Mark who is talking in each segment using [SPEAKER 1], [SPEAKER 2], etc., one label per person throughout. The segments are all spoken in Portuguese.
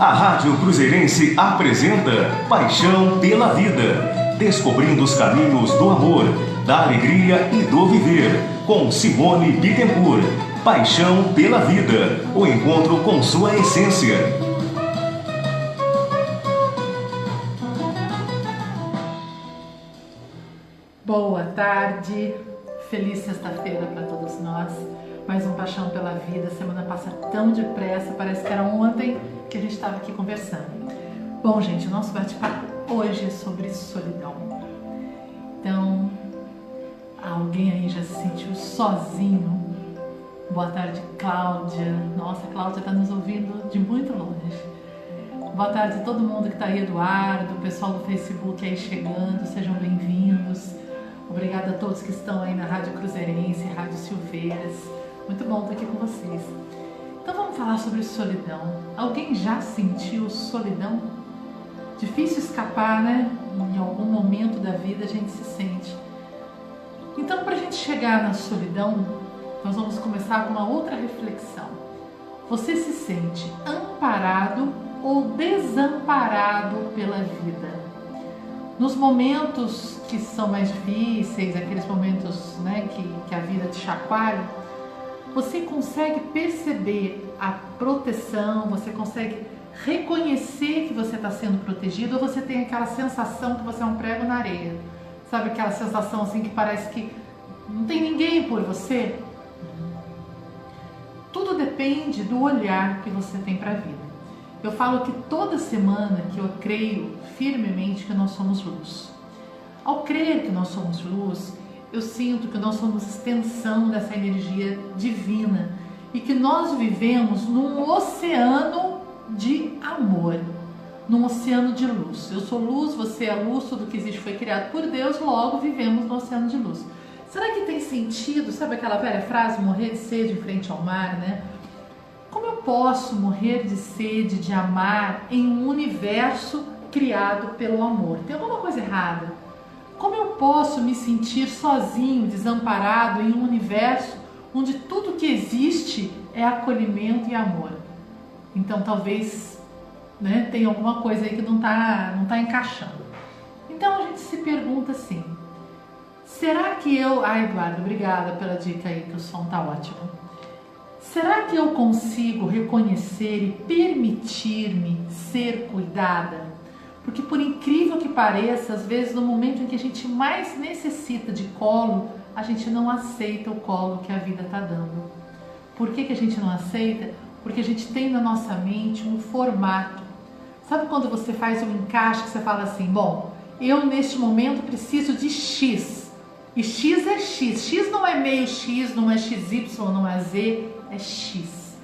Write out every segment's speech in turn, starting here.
[SPEAKER 1] A Rádio Cruzeirense apresenta Paixão pela Vida. Descobrindo os caminhos do amor, da alegria e do viver. Com Simone Bittencourt. Paixão pela Vida. O encontro com sua essência.
[SPEAKER 2] Boa tarde, feliz sexta-feira para todos nós. Mais um Paixão pela Vida. Semana passa tão depressa, parece que era ontem que a gente estava aqui conversando. Bom, gente, o nosso bate-papo hoje é sobre solidão. Então, alguém aí já se sentiu sozinho? Boa tarde, Cláudia. Nossa, Cláudia está nos ouvindo de muito longe. Boa tarde a todo mundo que está aí, Eduardo, o pessoal do Facebook aí chegando, sejam bem-vindos. Obrigada a todos que estão aí na Rádio Cruzeirense, Rádio Silveiras. Muito bom estar aqui com vocês. Então vamos falar sobre solidão. Alguém já sentiu solidão? Difícil escapar, né? Em algum momento da vida a gente se sente. Então, para a gente chegar na solidão, nós vamos começar com uma outra reflexão. Você se sente amparado ou desamparado pela vida? Nos momentos que são mais difíceis, aqueles momentos né, que, que a vida te chacoalha, você consegue perceber a proteção, você consegue reconhecer que você está sendo protegido ou você tem aquela sensação que você é um prego na areia? Sabe aquela sensação assim que parece que não tem ninguém por você? Tudo depende do olhar que você tem para a vida. Eu falo que toda semana que eu creio firmemente que nós somos luz. Ao crer que nós somos luz, eu sinto que nós somos extensão dessa energia divina e que nós vivemos num oceano de amor, num oceano de luz. Eu sou luz, você é luz, tudo que existe foi criado por Deus, logo vivemos no oceano de luz. Será que tem sentido, sabe aquela velha frase, morrer de sede em frente ao mar, né? Como eu posso morrer de sede de amar em um universo criado pelo amor? Tem alguma coisa errada? Como eu posso me sentir sozinho, desamparado em um universo onde tudo que existe é acolhimento e amor? Então talvez né, tenha alguma coisa aí que não está não tá encaixando. Então a gente se pergunta assim: será que eu. Ai, Eduardo, obrigada pela dica aí, que o som tá ótimo. Será que eu consigo reconhecer e permitir-me ser cuidada? Porque, por incrível que pareça, às vezes no momento em que a gente mais necessita de colo, a gente não aceita o colo que a vida está dando. Por que, que a gente não aceita? Porque a gente tem na nossa mente um formato. Sabe quando você faz um encaixe que você fala assim: bom, eu neste momento preciso de X. E X é X. X não é meio X, não é XY, não é Z, é X.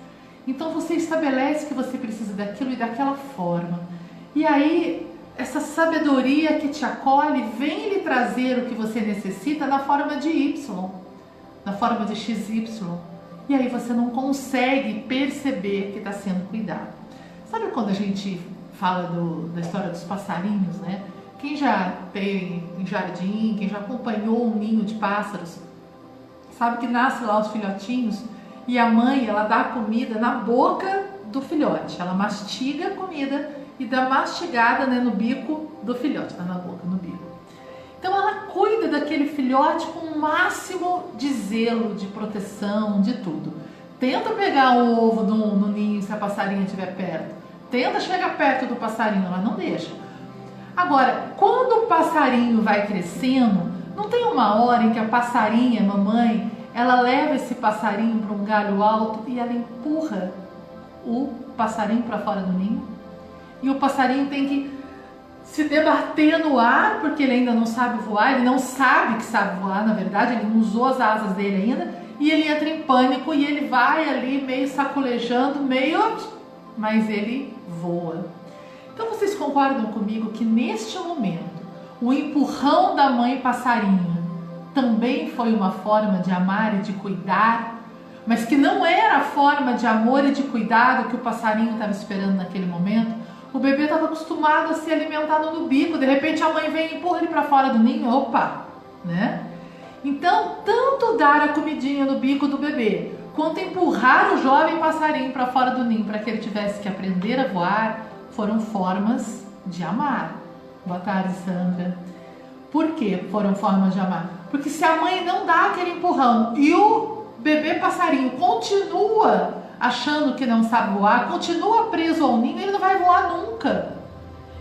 [SPEAKER 2] Então você estabelece que você precisa daquilo e daquela forma. E aí essa sabedoria que te acolhe vem lhe trazer o que você necessita na forma de Y, na forma de XY. E aí você não consegue perceber que está sendo cuidado. Sabe quando a gente fala do, da história dos passarinhos, né? Quem já tem em jardim, quem já acompanhou um ninho de pássaros, sabe que nasce lá os filhotinhos e a mãe ela dá a comida na boca do filhote, ela mastiga a comida e dá mastigada né, no bico do filhote, na boca, no bico. Então ela cuida daquele filhote com o máximo de zelo, de proteção, de tudo. Tenta pegar o ovo no ninho se a passarinha estiver perto. Tenta chegar perto do passarinho, ela não deixa. Agora, quando o passarinho vai crescendo, não tem uma hora em que a passarinha, a mamãe, ela leva esse passarinho para um galho alto e ela empurra o passarinho para fora do ninho? E o passarinho tem que se debater no ar, porque ele ainda não sabe voar, ele não sabe que sabe voar, na verdade, ele não usou as asas dele ainda, e ele entra em pânico e ele vai ali meio sacolejando, meio. mas ele voa. Então vocês concordam comigo que neste momento o empurrão da mãe passarinho também foi uma forma de amar e de cuidar, mas que não era a forma de amor e de cuidado que o passarinho estava esperando naquele momento? O bebê estava acostumado a ser alimentado no bico, de repente a mãe vem e empurra ele para fora do ninho, opa, né? Então, tanto dar a comidinha no bico do bebê, quanto empurrar o jovem passarinho para fora do ninho para que ele tivesse que aprender a voar, foram formas de amar. Boa tarde, Sandra. Por que foram formas de amar? Porque se a mãe não dá aquele empurrão e o bebê passarinho continua achando que não sabe voar, continua preso ao ninho, ele não vai voar nunca.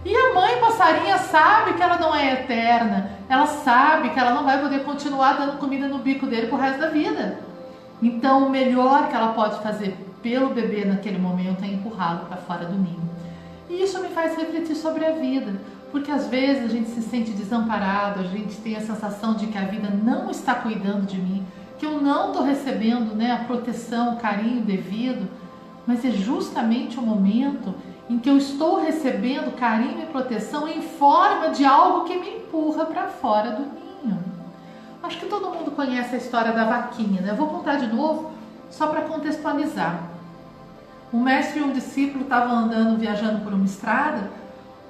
[SPEAKER 2] E a mãe passarinha sabe que ela não é eterna, ela sabe que ela não vai poder continuar dando comida no bico dele pro resto da vida. Então, o melhor que ela pode fazer pelo bebê naquele momento é empurrá-lo para fora do ninho. E isso me faz refletir sobre a vida, porque às vezes a gente se sente desamparado, a gente tem a sensação de que a vida não está cuidando de mim, que eu não estou recebendo né, a proteção, o carinho devido, mas é justamente o momento em que eu estou recebendo carinho e proteção em forma de algo que me empurra para fora do ninho. Acho que todo mundo conhece a história da vaquinha, né? Eu vou contar de novo só para contextualizar. Um mestre e um discípulo estavam andando, viajando por uma estrada,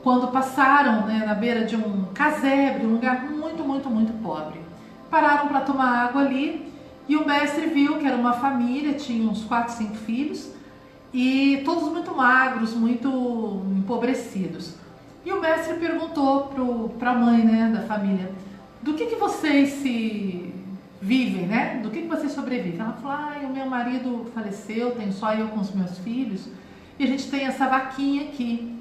[SPEAKER 2] quando passaram né, na beira de um casebre, um lugar muito, muito, muito pobre. Pararam para tomar água ali e o mestre viu que era uma família, tinha uns 4, 5 filhos, e todos muito magros, muito empobrecidos. E o mestre perguntou para a mãe né, da família: do que, que vocês se vivem, né? Do que, que vocês sobrevivem? Ela falou: ah, o meu marido faleceu, tenho só eu com os meus filhos, e a gente tem essa vaquinha aqui.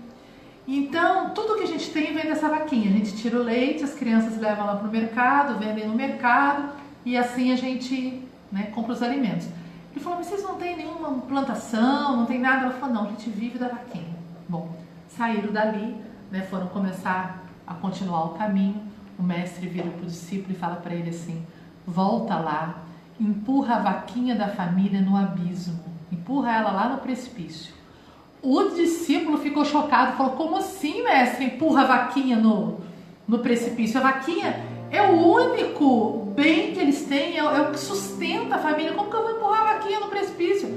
[SPEAKER 2] Então, tudo que a gente tem vem dessa vaquinha. A gente tira o leite, as crianças levam lá para o mercado, vendem no mercado, e assim a gente né, compra os alimentos. Ele falou, mas vocês não têm nenhuma plantação, não tem nada? Ela falou, não, a gente vive da vaquinha. Bom, saíram dali, né, foram começar a continuar o caminho. O mestre vira para o discípulo e fala para ele assim: volta lá, empurra a vaquinha da família no abismo, empurra ela lá no precipício. O discípulo ficou chocado, falou: como assim, mestre? Empurra a vaquinha no, no precipício? A vaquinha é o único bem que eles têm, é, é o que sustenta a família. Como que eu vou empurrar a vaquinha no precipício?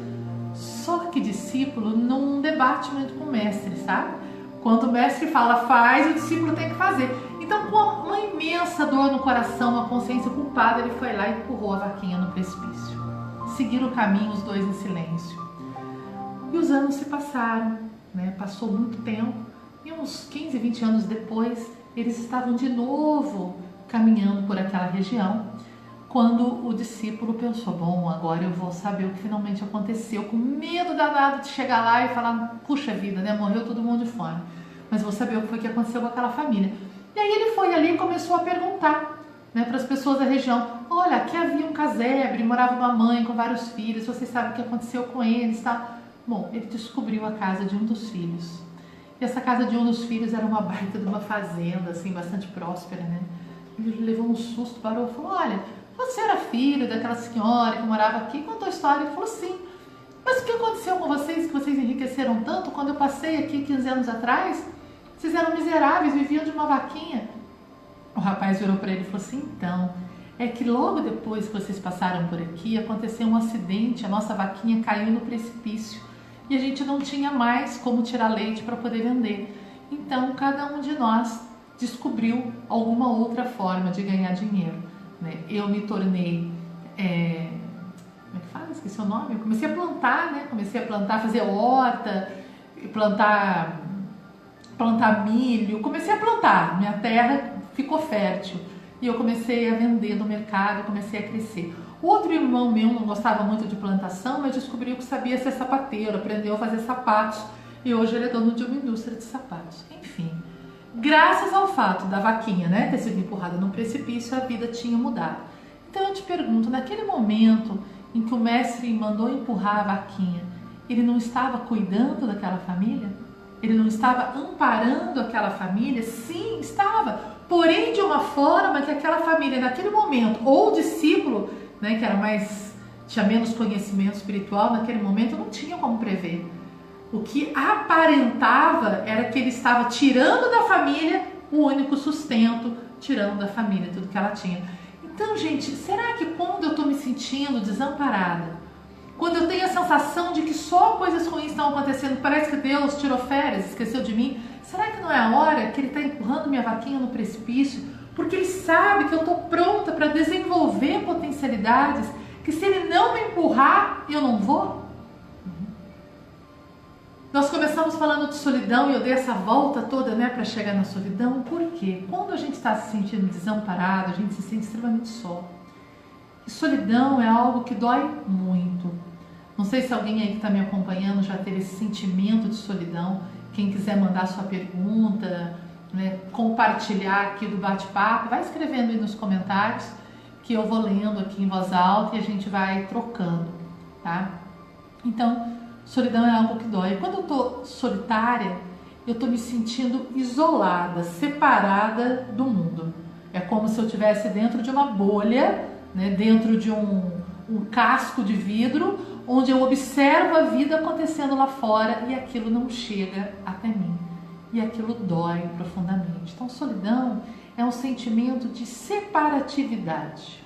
[SPEAKER 2] Só que discípulo não debate muito com o mestre, sabe? Quando o mestre fala faz, o discípulo tem que fazer. Então, com uma imensa dor no coração, uma consciência culpada, ele foi lá e empurrou a vaquinha no precipício. Seguiram o caminho os dois em silêncio. E os anos se passaram, né? passou muito tempo, e uns 15, 20 anos depois, eles estavam de novo caminhando por aquela região, quando o discípulo pensou: bom, agora eu vou saber o que finalmente aconteceu, com medo danado de chegar lá e falar: puxa vida, né? Morreu todo mundo de fome, mas vou saber o que foi que aconteceu com aquela família. E aí ele foi ali e começou a perguntar né, para as pessoas da região: olha, aqui havia um casebre, morava uma mãe com vários filhos, vocês sabem o que aconteceu com eles, tá? Bom, ele descobriu a casa de um dos filhos. E essa casa de um dos filhos era uma baita de uma fazenda, assim, bastante próspera, né? Ele levou um susto, parou e falou: Olha, você era filho daquela senhora que morava aqui? Contou a história. Ele falou: Sim. Mas o que aconteceu com vocês que vocês enriqueceram tanto quando eu passei aqui 15 anos atrás? Vocês eram miseráveis, viviam de uma vaquinha. O rapaz virou para ele e falou assim: Então, é que logo depois que vocês passaram por aqui, aconteceu um acidente, a nossa vaquinha caiu no precipício e a gente não tinha mais como tirar leite para poder vender. Então, cada um de nós descobriu alguma outra forma de ganhar dinheiro. Né? Eu me tornei. É, como é que fala? Esqueci o nome. Eu comecei a plantar, né? Comecei a plantar, fazer horta, plantar, plantar milho. Comecei a plantar. Minha terra ficou fértil. E eu comecei a vender no mercado, comecei a crescer. Outro irmão meu não gostava muito de plantação, mas descobriu que sabia ser sapateiro, aprendeu a fazer sapatos e hoje ele é dono de uma indústria de sapatos. Enfim, graças ao fato da vaquinha né, ter sido empurrada no precipício, a vida tinha mudado. Então eu te pergunto, naquele momento em que o mestre mandou empurrar a vaquinha, ele não estava cuidando daquela família? Ele não estava amparando aquela família? Sim, estava. Porém, de uma forma que aquela família, naquele momento, ou o discípulo, né, que era mais tinha menos conhecimento espiritual, naquele momento não tinha como prever. O que aparentava era que ele estava tirando da família o único sustento, tirando da família tudo que ela tinha. Então, gente, será que quando eu estou me sentindo desamparada, quando eu tenho a sensação de que só coisas ruins estão acontecendo, parece que Deus tirou férias, esqueceu de mim, será que não é a hora que Ele está empurrando minha vaquinha no precipício? Porque Ele sabe que eu estou pronta para desenvolver potencialidades que se ele não me empurrar, eu não vou? Nós começamos falando de solidão e eu dei essa volta toda, né, para chegar na solidão. Por quê? Quando a gente está se sentindo desamparado, a gente se sente extremamente só. E solidão é algo que dói muito. Não sei se alguém aí que está me acompanhando já teve esse sentimento de solidão. Quem quiser mandar sua pergunta, né, compartilhar aqui do bate-papo, vai escrevendo aí nos comentários que eu vou lendo aqui em voz alta e a gente vai trocando, tá? Então, solidão é algo que dói. Quando eu tô solitária, eu tô me sentindo isolada, separada do mundo. É como se eu estivesse dentro de uma bolha, né, dentro de um, um casco de vidro, onde eu observo a vida acontecendo lá fora e aquilo não chega até mim. E aquilo dói profundamente. Então, solidão é um sentimento de separatividade.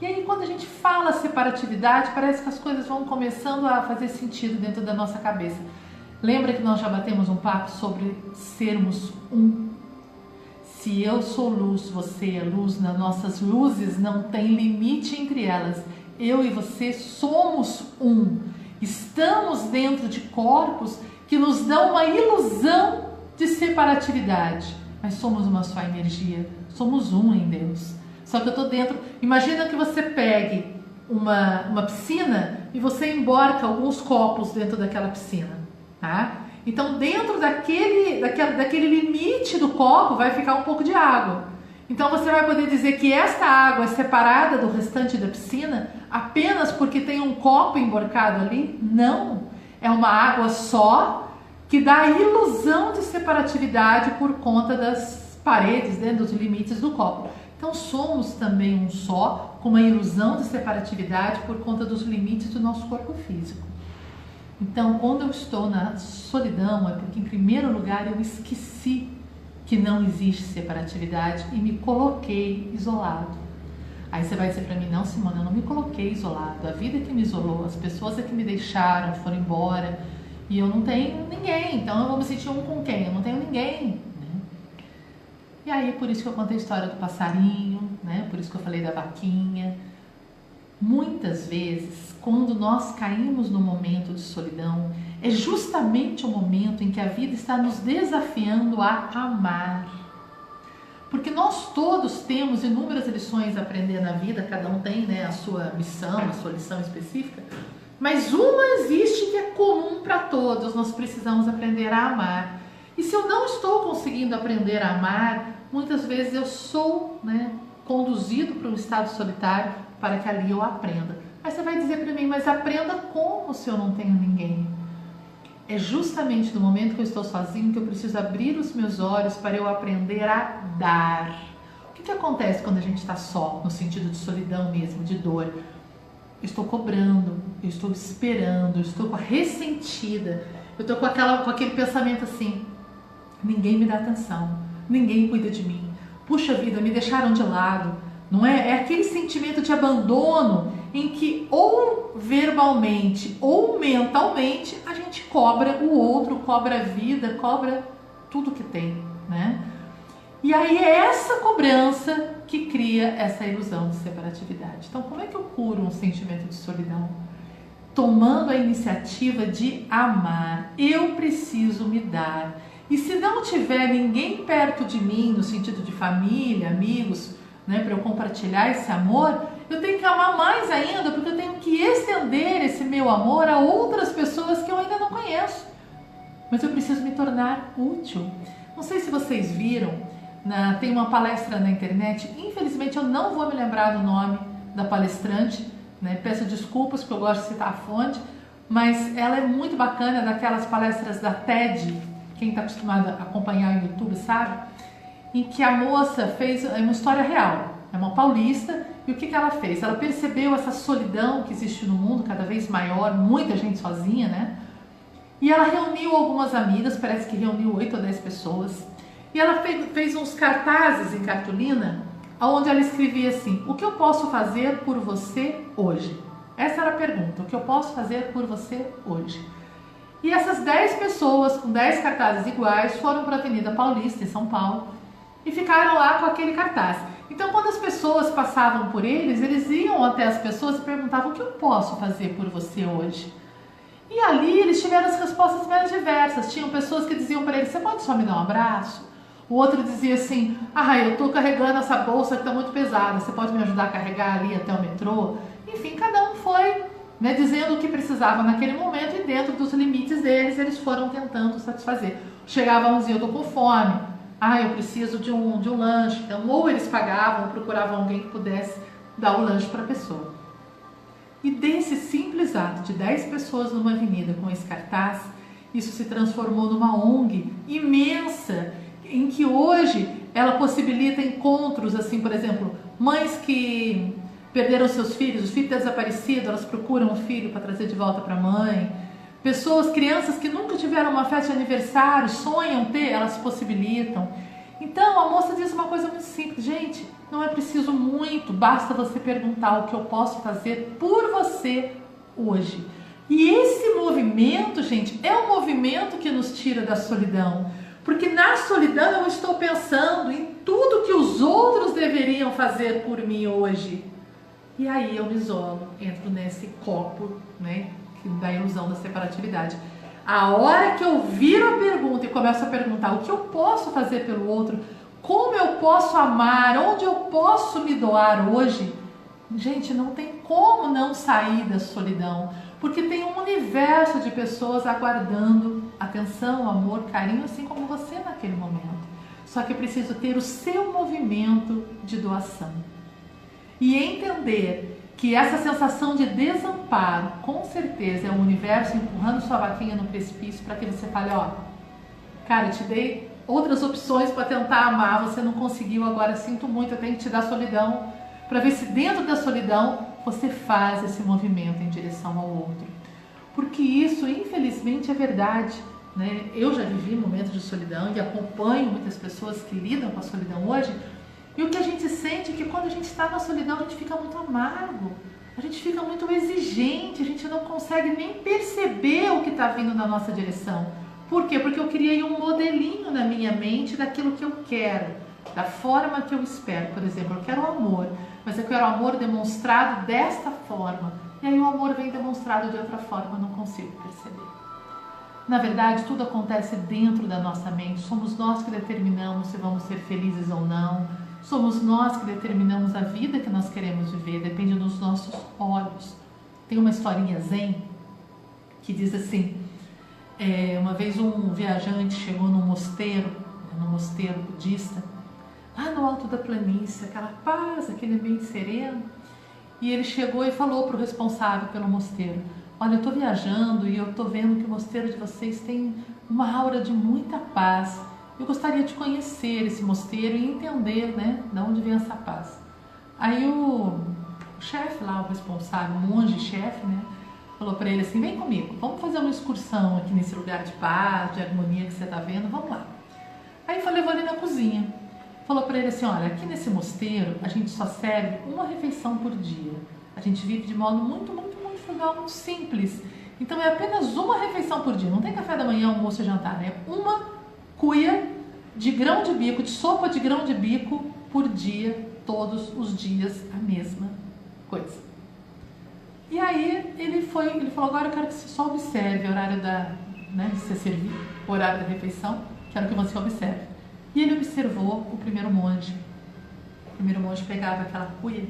[SPEAKER 2] E aí, quando a gente fala separatividade, parece que as coisas vão começando a fazer sentido dentro da nossa cabeça. Lembra que nós já batemos um papo sobre sermos um? Se eu sou luz, você é luz, nas nossas luzes não tem limite entre elas. Eu e você somos um. Estamos dentro de corpos que nos dão uma ilusão de separatividade mas somos uma só energia, somos um em Deus. Só que eu estou dentro. Imagina que você pegue uma, uma piscina e você emborca alguns copos dentro daquela piscina, tá? Então, dentro daquele, daquele, daquele limite do copo vai ficar um pouco de água. Então, você vai poder dizer que esta água é separada do restante da piscina apenas porque tem um copo emborcado ali? Não. É uma água só que dá a ilusão de separatividade por conta das paredes, né, dos limites do copo. Então somos também um só, com uma ilusão de separatividade por conta dos limites do nosso corpo físico. Então, quando eu estou na solidão, é porque, em primeiro lugar, eu esqueci que não existe separatividade e me coloquei isolado. Aí você vai dizer para mim: não, Simone, eu não me coloquei isolado. A vida é que me isolou, as pessoas é que me deixaram, foram embora e eu não tenho ninguém, então eu vou me sentir um com quem? Eu não tenho ninguém. E aí, por isso que eu contei a história do passarinho, né? por isso que eu falei da vaquinha. Muitas vezes, quando nós caímos no momento de solidão, é justamente o momento em que a vida está nos desafiando a amar. Porque nós todos temos inúmeras lições a aprender na vida, cada um tem né, a sua missão, a sua lição específica, mas uma existe que é comum para todos, nós precisamos aprender a amar. E se eu não estou conseguindo aprender a amar, muitas vezes eu sou né, conduzido para um estado solitário para que ali eu aprenda. Aí você vai dizer para mim, mas aprenda como se eu não tenho ninguém? É justamente no momento que eu estou sozinho que eu preciso abrir os meus olhos para eu aprender a dar. O que, que acontece quando a gente está só, no sentido de solidão mesmo, de dor? eu estou cobrando, eu estou esperando, eu estou ressentida, eu estou com, aquela, com aquele pensamento assim: ninguém me dá atenção, ninguém cuida de mim, puxa vida, me deixaram de lado, não é? É aquele sentimento de abandono em que ou verbalmente ou mentalmente a gente cobra o outro, cobra a vida, cobra tudo que tem, né? E aí é essa cobrança que cria essa ilusão de separatividade. Então, como é que eu curo um sentimento de solidão? Tomando a iniciativa de amar. Eu preciso me dar. E se não tiver ninguém perto de mim, no sentido de família, amigos, né, para eu compartilhar esse amor, eu tenho que amar mais ainda, porque eu tenho que estender esse meu amor a outras pessoas que eu ainda não conheço. Mas eu preciso me tornar útil. Não sei se vocês viram, na, tem uma palestra na internet, infelizmente eu não vou me lembrar do nome da palestrante, né? peço desculpas porque eu gosto de citar a fonte, mas ela é muito bacana, daquelas palestras da TED, quem está acostumado a acompanhar no YouTube sabe, em que a moça fez é uma história real, é uma paulista, e o que, que ela fez? Ela percebeu essa solidão que existe no mundo, cada vez maior, muita gente sozinha, né? E ela reuniu algumas amigas, parece que reuniu oito ou dez pessoas, e ela fez, fez uns cartazes em cartolina, onde ela escrevia assim: O que eu posso fazer por você hoje? Essa era a pergunta: O que eu posso fazer por você hoje? E essas 10 pessoas com 10 cartazes iguais foram para a Avenida Paulista, em São Paulo, e ficaram lá com aquele cartaz. Então, quando as pessoas passavam por eles, eles iam até as pessoas e perguntavam: O que eu posso fazer por você hoje? E ali eles tiveram as respostas mais diversas. Tinham pessoas que diziam para ele: Você pode só me dar um abraço? O outro dizia assim: Ah, eu estou carregando essa bolsa que está muito pesada. Você pode me ajudar a carregar ali até o metrô? Enfim, cada um foi né, dizendo o que precisava naquele momento e dentro dos limites deles eles foram tentando satisfazer. Chegavam uns e eu estou com fome. Ah, eu preciso de um, de um lanche. Então, ou eles pagavam, procuravam alguém que pudesse dar o lanche para a pessoa. E desse simples ato de 10 pessoas numa avenida com esse cartaz, isso se transformou numa ONG imensa, em que hoje ela possibilita encontros, assim, por exemplo, mães que perderam seus filhos, os filhos desaparecidos, elas procuram o filho para trazer de volta para a mãe. Pessoas, crianças que nunca tiveram uma festa de aniversário, sonham ter, elas possibilitam. Então a moça diz uma coisa muito simples, gente, não é preciso muito, basta você perguntar o que eu posso fazer por você hoje. E esse movimento, gente, é um movimento que nos tira da solidão. Porque na solidão eu estou pensando em tudo que os outros deveriam fazer por mim hoje. E aí eu me isolo, entro nesse copo, né, da ilusão da separatividade. A hora que eu viro a pergunta e começo a perguntar o que eu posso fazer pelo outro, como eu posso amar, onde eu posso me doar hoje, gente, não tem como não sair da solidão, porque tem um universo de pessoas aguardando atenção, amor, carinho, assim como você naquele momento. Só que preciso ter o seu movimento de doação e entender que essa sensação de desamparo, com certeza, é o universo empurrando sua vaquinha no precipício para que você fale, ó, cara, eu te dei outras opções para tentar amar, você não conseguiu, agora sinto muito, eu tenho que te dar solidão, para ver se dentro da solidão você faz esse movimento em direção ao outro. Porque isso, infelizmente, é verdade. Né? Eu já vivi momentos de solidão e acompanho muitas pessoas que lidam com a solidão hoje. E o que a gente sente é que quando a gente está na solidão, a gente fica muito amargo, a gente fica muito exigente, a gente não consegue nem perceber o que está vindo na nossa direção. Por quê? Porque eu criei um modelinho na minha mente daquilo que eu quero, da forma que eu espero. Por exemplo, eu quero amor, mas eu quero amor demonstrado desta forma. E aí o amor vem demonstrado de outra forma, eu não consigo perceber. Na verdade, tudo acontece dentro da nossa mente. Somos nós que determinamos se vamos ser felizes ou não. Somos nós que determinamos a vida que nós queremos viver. Depende dos nossos olhos. Tem uma historinha zen que diz assim: é, uma vez um viajante chegou num mosteiro, num mosteiro budista, lá no alto da planície, aquela paz, aquele ambiente sereno. E ele chegou e falou para o responsável pelo mosteiro: Olha, eu estou viajando e eu estou vendo que o mosteiro de vocês tem uma aura de muita paz. Eu gostaria de conhecer esse mosteiro e entender, né, de onde vem essa paz. Aí o, o chefe lá, o responsável, o monge-chefe, né, falou para ele assim: vem comigo, vamos fazer uma excursão aqui nesse lugar de paz, de harmonia que você está vendo, vamos lá. Aí foi levou ele na cozinha. Falou para ele assim: olha, aqui nesse mosteiro a gente só serve uma refeição por dia. A gente vive de modo muito, muito, muito frugal, muito simples. Então é apenas uma refeição por dia. Não tem café da manhã, almoço e jantar, né? Uma cuia de grão de bico, de sopa de grão de bico por dia, todos os dias, a mesma coisa. E aí ele foi, ele falou, agora eu quero que você só observe o horário da, né, de você servir, o horário da refeição, quero que você observe. E ele observou o primeiro monge. O primeiro monge pegava aquela cuia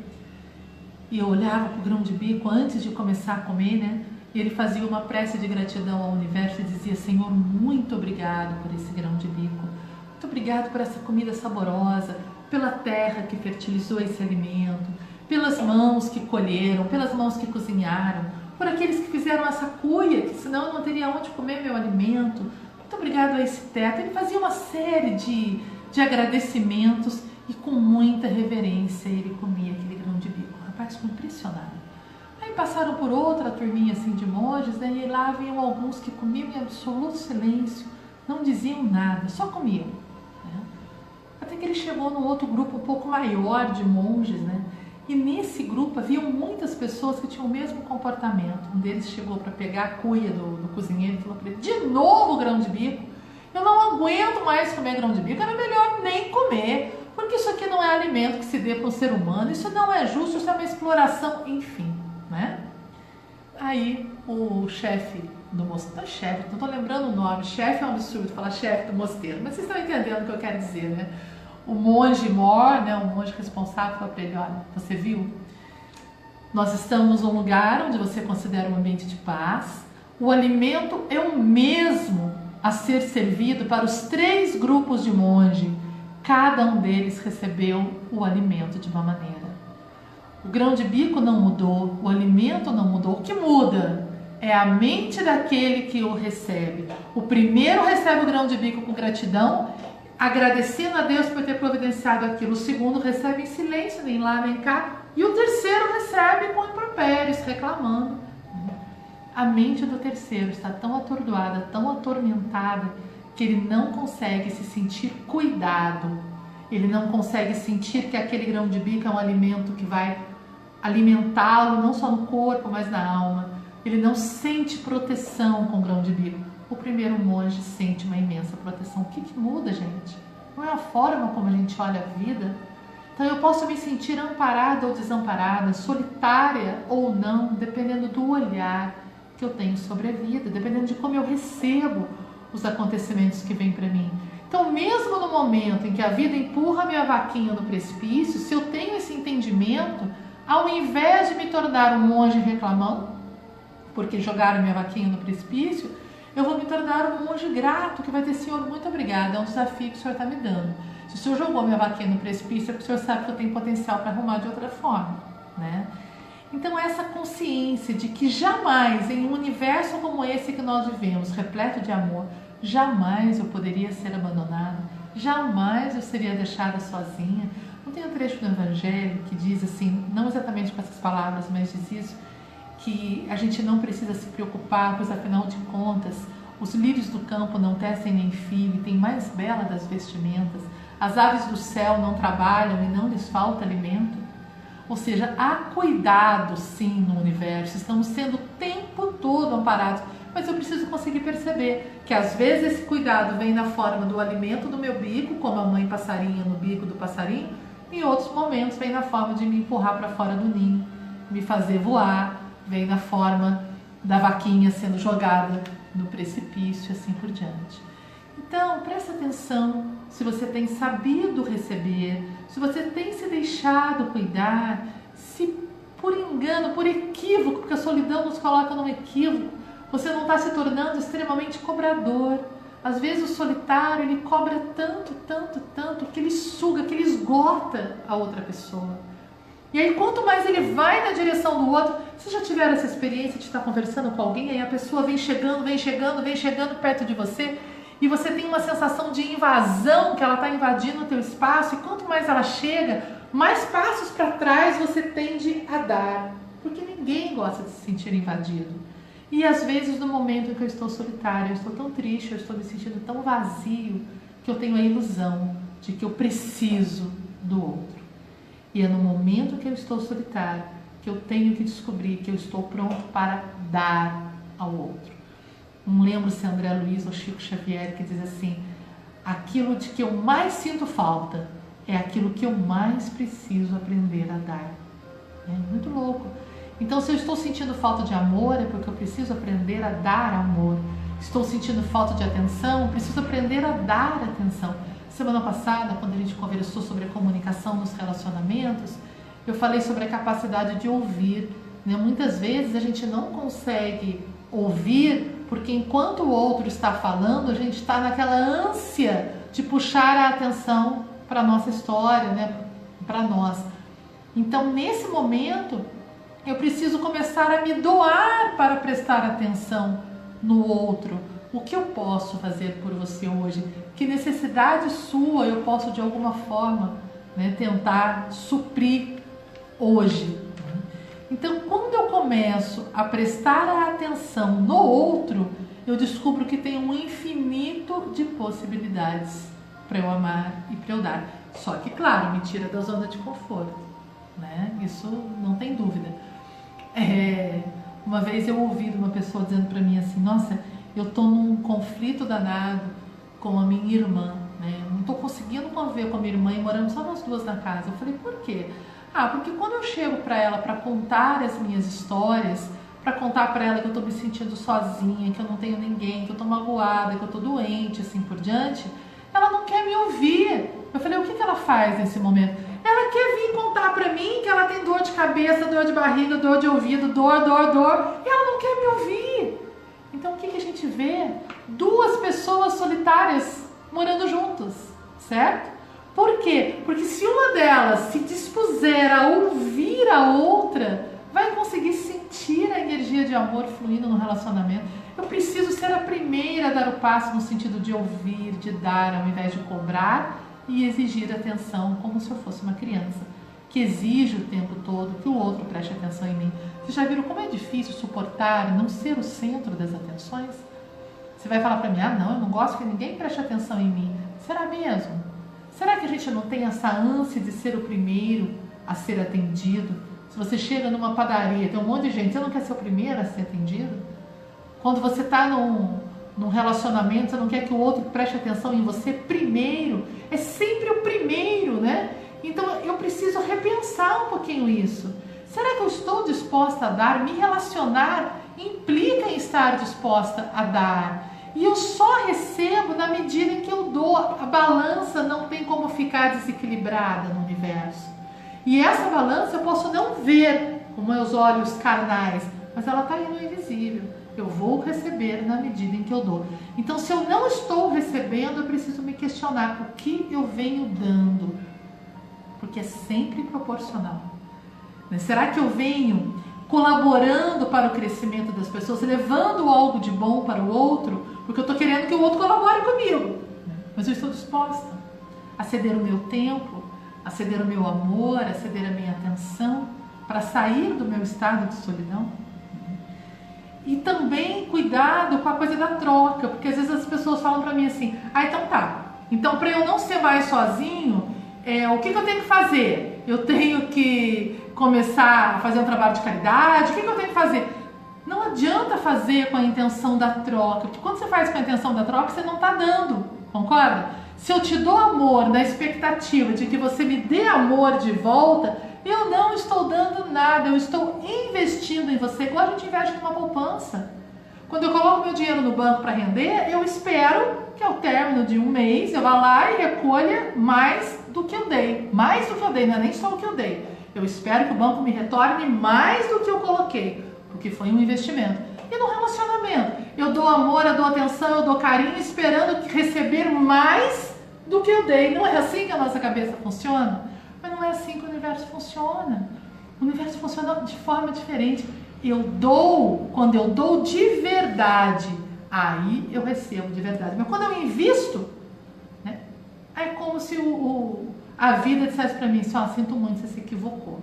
[SPEAKER 2] e olhava para o grão de bico antes de começar a comer, né? E ele fazia uma prece de gratidão ao universo e dizia: Senhor, muito obrigado por esse grão de bico. Muito obrigado por essa comida saborosa, pela terra que fertilizou esse alimento, pelas mãos que colheram, pelas mãos que cozinharam, por aqueles que fizeram essa cuia, que senão eu não teria onde comer meu alimento. Muito obrigado a esse teto. Ele fazia uma série de, de agradecimentos e com muita reverência ele comia aquele grão de bico. Rapaz ficou impressionado. Passaram por outra turminha assim de monges, né? e lá vinham alguns que comiam em absoluto silêncio, não diziam nada, só comiam. Né? Até que ele chegou num outro grupo um pouco maior de monges, né? E nesse grupo haviam muitas pessoas que tinham o mesmo comportamento. Um deles chegou para pegar a cuia do, do cozinheiro e falou para ele: de novo grão de bico? Eu não aguento mais comer grão de bico, era melhor nem comer. porque isso aqui não é alimento que se dê para um ser humano, isso não é justo, isso é uma exploração, enfim, né? Aí o chefe do mosteiro, não é chefe, não estou lembrando o nome, chefe é um absurdo falar chefe do mosteiro, mas vocês estão entendendo o que eu quero dizer, né? O monge mor, né, o monge responsável falou para ele, olha, você viu? Nós estamos num lugar onde você considera um ambiente de paz, o alimento é o mesmo a ser servido para os três grupos de monge, cada um deles recebeu o alimento de uma maneira. O grão de bico não mudou, o alimento não mudou. O que muda é a mente daquele que o recebe. O primeiro recebe o grão de bico com gratidão, agradecendo a Deus por ter providenciado aquilo. O segundo recebe em silêncio, nem lá nem cá. E o terceiro recebe com impropérios, reclamando. A mente do terceiro está tão atordoada, tão atormentada, que ele não consegue se sentir cuidado. Ele não consegue sentir que aquele grão de bico é um alimento que vai alimentá-lo não só no corpo, mas na alma. Ele não sente proteção com o grão de bico. O primeiro monge sente uma imensa proteção. O que, que muda, gente? Não é a forma como a gente olha a vida. Então eu posso me sentir amparada ou desamparada, solitária ou não, dependendo do olhar que eu tenho sobre a vida, dependendo de como eu recebo os acontecimentos que vêm para mim. Então, mesmo no momento em que a vida empurra minha vaquinha no precipício, se eu tenho esse entendimento, ao invés de me tornar um monge reclamão, porque jogaram minha vaquinha no precipício, eu vou me tornar um monge grato, que vai ter, Senhor, muito obrigada, é um desafio que o Senhor está me dando. Se o Senhor jogou minha vaquinha no precipício, é porque o Senhor sabe que eu tenho potencial para arrumar de outra forma, né? Então, essa consciência de que jamais, em um universo como esse que nós vivemos, repleto de amor, jamais eu poderia ser abandonada, jamais eu seria deixada sozinha, não tem um trecho do Evangelho que diz assim, não exatamente com essas palavras, mas diz isso, que a gente não precisa se preocupar, pois afinal de contas, os lírios do campo não tecem nem fio e têm mais bela das vestimentas, as aves do céu não trabalham e não lhes falta alimento. Ou seja, há cuidado sim no universo, estamos sendo o tempo todo amparados, mas eu preciso conseguir perceber que às vezes esse cuidado vem na forma do alimento do meu bico, como a mãe passarinha no bico do passarinho, em outros momentos vem na forma de me empurrar para fora do ninho, me fazer voar, vem na forma da vaquinha sendo jogada no precipício, assim por diante. Então, presta atenção se você tem sabido receber, se você tem se deixado cuidar, se por engano, por equívoco, porque a solidão nos coloca num equívoco, você não está se tornando extremamente cobrador às vezes o solitário ele cobra tanto, tanto, tanto que ele suga, que ele esgota a outra pessoa. E aí quanto mais ele vai na direção do outro, vocês já tiveram essa experiência de estar conversando com alguém aí a pessoa vem chegando, vem chegando, vem chegando perto de você e você tem uma sensação de invasão, que ela está invadindo o teu espaço e quanto mais ela chega, mais passos para trás você tende a dar, porque ninguém gosta de se sentir invadido. E às vezes no momento em que eu estou solitária, eu estou tão triste, eu estou me sentindo tão vazio, que eu tenho a ilusão de que eu preciso do outro. E é no momento que eu estou solitário que eu tenho que descobrir que eu estou pronto para dar ao outro. Não lembro se é André Luiz ou Chico Xavier que diz assim: aquilo de que eu mais sinto falta é aquilo que eu mais preciso aprender a dar. É muito louco. Então, se eu estou sentindo falta de amor, é porque eu preciso aprender a dar amor. Estou sentindo falta de atenção, preciso aprender a dar atenção. Semana passada, quando a gente conversou sobre a comunicação nos relacionamentos, eu falei sobre a capacidade de ouvir. Né? Muitas vezes a gente não consegue ouvir porque enquanto o outro está falando, a gente está naquela ânsia de puxar a atenção para a nossa história, né? para nós. Então, nesse momento, eu preciso começar a me doar para prestar atenção no outro. O que eu posso fazer por você hoje? Que necessidade sua eu posso de alguma forma né, tentar suprir hoje? Então, quando eu começo a prestar a atenção no outro, eu descubro que tem um infinito de possibilidades para eu amar e para eu dar. Só que, claro, me tira da zona de conforto, né? Isso não tem dúvida. É, uma vez eu ouvi uma pessoa dizendo para mim assim: Nossa, eu tô num conflito danado com a minha irmã. né? Não estou conseguindo conviver com a minha irmã e morando só nós duas na casa. Eu falei, por quê? Ah, porque quando eu chego para ela para contar as minhas histórias, para contar para ela que eu estou me sentindo sozinha, que eu não tenho ninguém, que eu estou magoada, que eu estou doente, assim por diante, ela não quer me ouvir. Eu falei, o que, que ela faz nesse momento? Ela quer vir contar para mim que ela tem dor de cabeça, dor de barriga, dor de ouvido, dor, dor, dor, e ela não quer me ouvir. Então o que, que a gente vê? Duas pessoas solitárias morando juntos, certo? Por quê? Porque se uma delas se dispuser a ouvir a outra, vai conseguir sentir a energia de amor fluindo no relacionamento. Eu preciso ser a primeira a dar o passo no sentido de ouvir, de dar, ao invés de cobrar e exigir atenção como se eu fosse uma criança, que exige o tempo todo que o outro preste atenção em mim. Vocês já viram como é difícil suportar não ser o centro das atenções? Você vai falar para mim, ah não, eu não gosto que ninguém preste atenção em mim. Será mesmo? Será que a gente não tem essa ânsia de ser o primeiro a ser atendido? Se você chega numa padaria, tem um monte de gente, você não quer ser o primeiro a ser atendido? Quando você está num, num relacionamento, você não quer que o outro preste atenção em você primeiro. É sempre o primeiro, né? Então eu preciso repensar um pouquinho isso. Será que eu estou disposta a dar? Me relacionar implica em estar disposta a dar. E eu só recebo na medida em que eu dou. A balança não tem como ficar desequilibrada no universo. E essa balança eu posso não ver com meus olhos carnais, mas ela está no invisível. Eu vou receber na medida em que eu dou. Então, se eu não estou recebendo, eu preciso me questionar o que eu venho dando. Porque é sempre proporcional. Né? Será que eu venho colaborando para o crescimento das pessoas, levando algo de bom para o outro, porque eu estou querendo que o outro colabore comigo. Mas eu estou disposta a ceder o meu tempo, a ceder o meu amor, a ceder a minha atenção para sair do meu estado de solidão. E também cuidado com a coisa da troca, porque às vezes as pessoas falam para mim assim: ah, então tá, então para eu não ser mais sozinho, é, o que, que eu tenho que fazer? Eu tenho que começar a fazer um trabalho de caridade? O que, que eu tenho que fazer? Não adianta fazer com a intenção da troca, porque quando você faz com a intenção da troca, você não está dando, concorda? Se eu te dou amor na expectativa de que você me dê amor de volta, eu não estou dando nada, eu estou investindo em você, igual a gente investe numa poupança. Quando eu coloco meu dinheiro no banco para render, eu espero que ao término de um mês eu vá lá e recolha mais do que eu dei. Mais do que eu dei, não é nem só o que eu dei. Eu espero que o banco me retorne mais do que eu coloquei, porque foi um investimento. E no relacionamento, eu dou amor, eu dou atenção, eu dou carinho, esperando receber mais do que eu dei. Não é assim que a nossa cabeça funciona? Mas não é assim que o universo funciona. O universo funciona de forma diferente. Eu dou quando eu dou de verdade, aí eu recebo de verdade. Mas quando eu invisto, é como se o, o a vida dissesse para mim, só sinto muito, você se equivocou.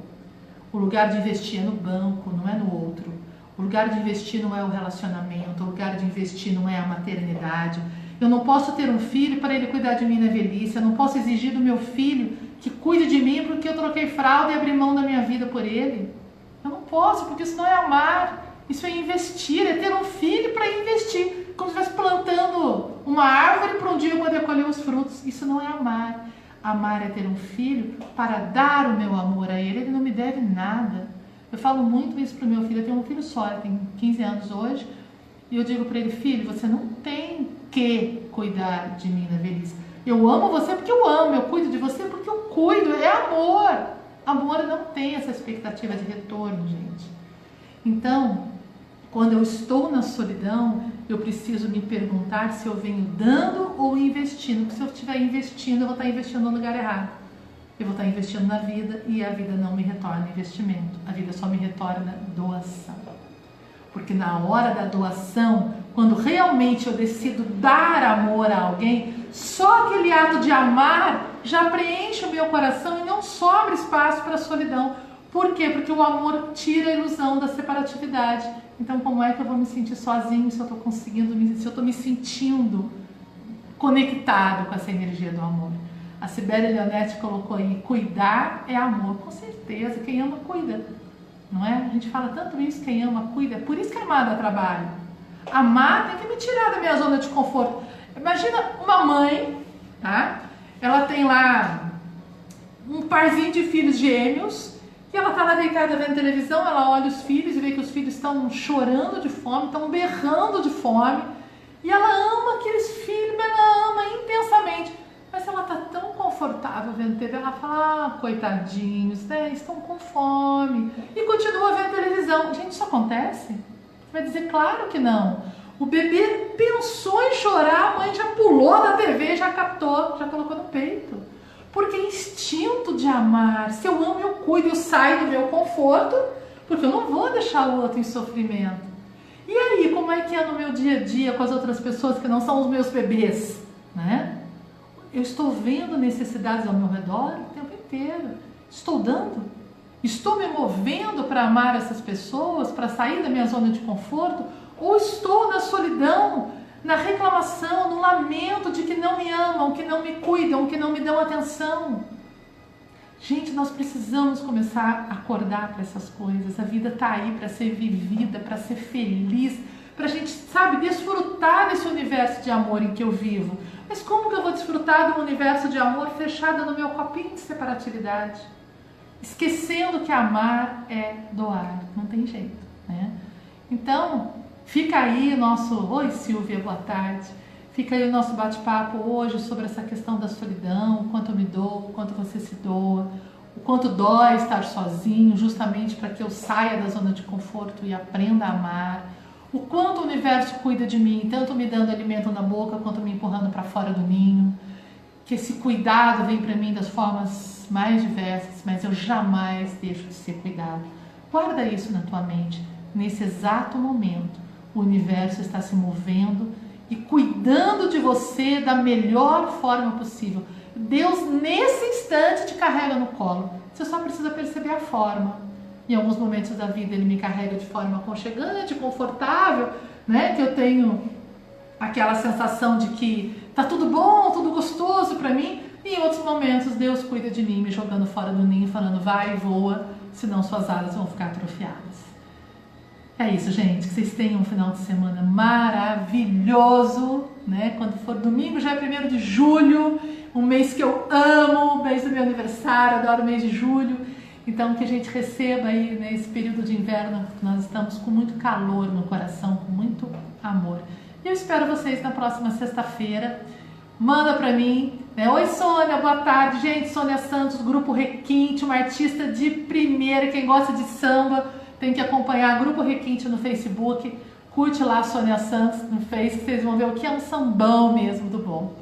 [SPEAKER 2] O lugar de investir é no banco, não é no outro. O lugar de investir não é o relacionamento, o lugar de investir não é a maternidade. Eu não posso ter um filho para ele cuidar de mim na velhice, eu não posso exigir do meu filho que cuide de mim porque eu troquei fralda e abri mão da minha vida por ele. Eu não posso, porque isso não é amar, isso é investir, é ter um filho para investir. Como se estivesse plantando uma árvore para um dia eu poder colher os frutos. Isso não é amar. Amar é ter um filho para dar o meu amor a ele. Ele não me deve nada. Eu falo muito isso para o meu filho. Eu tenho um filho só, ele tem 15 anos hoje. E eu digo para ele: Filho, você não tem que cuidar de mim na velhice. Eu amo você porque eu amo. Eu cuido de você porque eu cuido. É amor. Amor não tem essa expectativa de retorno, gente. Então, quando eu estou na solidão, eu preciso me perguntar se eu venho dando ou investindo. Porque se eu estiver investindo, eu vou estar investindo no lugar errado. Eu vou estar investindo na vida e a vida não me retorna investimento. A vida só me retorna doação. Porque na hora da doação, quando realmente eu decido dar amor a alguém, só aquele ato de amar já preenche o meu coração e não sobra espaço para a solidão. Por quê? Porque o amor tira a ilusão da separatividade. Então, como é que eu vou me sentir sozinho se eu estou conseguindo, se eu estou me sentindo conectado com essa energia do amor? A Sibeli Leonetti colocou aí: cuidar é amor. Com certeza, quem ama, cuida. Não é? A gente fala tanto isso: quem ama, cuida. Por isso que amar dá trabalho. Amar tem que me tirar da minha zona de conforto. Imagina uma mãe, tá? Ela tem lá um parzinho de filhos gêmeos e ela tá lá deitada vendo televisão, ela olha os filhos e vê que os filhos estão chorando de fome, estão berrando de fome. E ela ama aqueles filhos, ela ama intensamente. Mas ela tá tão confortável vendo TV, ela fala, ah, coitadinhos, né? Estão com fome. E continua vendo televisão. Gente, isso acontece? Você vai dizer, claro que não. O bebê pensou em chorar, a mãe já pulou da TV, já captou, já colocou no peito. Porque é instinto de amar. Se eu amo, eu cuido, eu saio do meu conforto, porque eu não vou deixar o outro em sofrimento. E aí, como é que é no meu dia a dia com as outras pessoas que não são os meus bebês? Né? Eu estou vendo necessidades ao meu redor o tempo inteiro. Estou dando? Estou me movendo para amar essas pessoas, para sair da minha zona de conforto? Ou estou na solidão, na reclamação, no lamento de que não me amam, que não me cuidam, que não me dão atenção? Gente, nós precisamos começar a acordar para essas coisas. A vida está aí para ser vivida, para ser feliz, para a gente, sabe, desfrutar desse universo de amor em que eu vivo. Mas como que eu vou desfrutar de um universo de amor fechado no meu copinho de separatividade? Esquecendo que amar é doar, não tem jeito, né? Então, Fica aí nosso. Oi, Silvia, boa tarde. Fica aí o nosso bate-papo hoje sobre essa questão da solidão, o quanto eu me dou, o quanto você se doa, o quanto dói estar sozinho, justamente para que eu saia da zona de conforto e aprenda a amar. O quanto o universo cuida de mim, tanto me dando alimento na boca quanto me empurrando para fora do ninho. Que esse cuidado vem para mim das formas mais diversas, mas eu jamais deixo de ser cuidado. Guarda isso na tua mente, nesse exato momento o universo está se movendo e cuidando de você da melhor forma possível. Deus, nesse instante, te carrega no colo. Você só precisa perceber a forma. Em alguns momentos da vida, ele me carrega de forma aconchegante, confortável, né? Que eu tenho aquela sensação de que tá tudo bom, tudo gostoso para mim. E em outros momentos, Deus cuida de mim, me jogando fora do ninho, falando vai, voa, senão suas asas vão ficar atrofiadas. É isso, gente. Que vocês tenham um final de semana maravilhoso, né? Quando for domingo, já é primeiro de julho, um mês que eu amo, mês do meu aniversário, adoro o mês de julho. Então, que a gente receba aí nesse período de inverno, nós estamos com muito calor no coração, com muito amor. E eu espero vocês na próxima sexta-feira. Manda para mim. Né? Oi, Sônia, boa tarde. Gente, Sônia Santos, Grupo Requinte, uma artista de primeira. Quem gosta de samba, tem que acompanhar Grupo Requinte no Facebook. Curte lá a Sônia Santos no Face, vocês vão ver o que é um sambão mesmo do bom.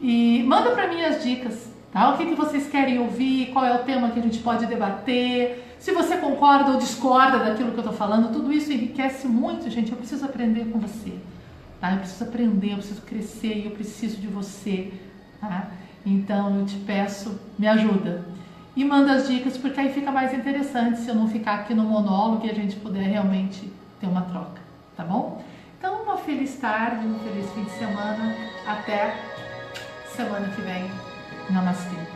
[SPEAKER 2] E manda para mim as dicas, tá? O que, que vocês querem ouvir, qual é o tema que a gente pode debater. Se você concorda ou discorda daquilo que eu tô falando, tudo isso enriquece muito, gente. Eu preciso aprender com você, tá? Eu preciso aprender, eu preciso crescer e eu preciso de você, tá? Então eu te peço, me ajuda e manda as dicas, porque aí fica mais interessante se eu não ficar aqui no monólogo e a gente puder realmente ter uma troca, tá bom? Então, uma feliz tarde, um feliz fim de semana. Até semana que vem. Namastê.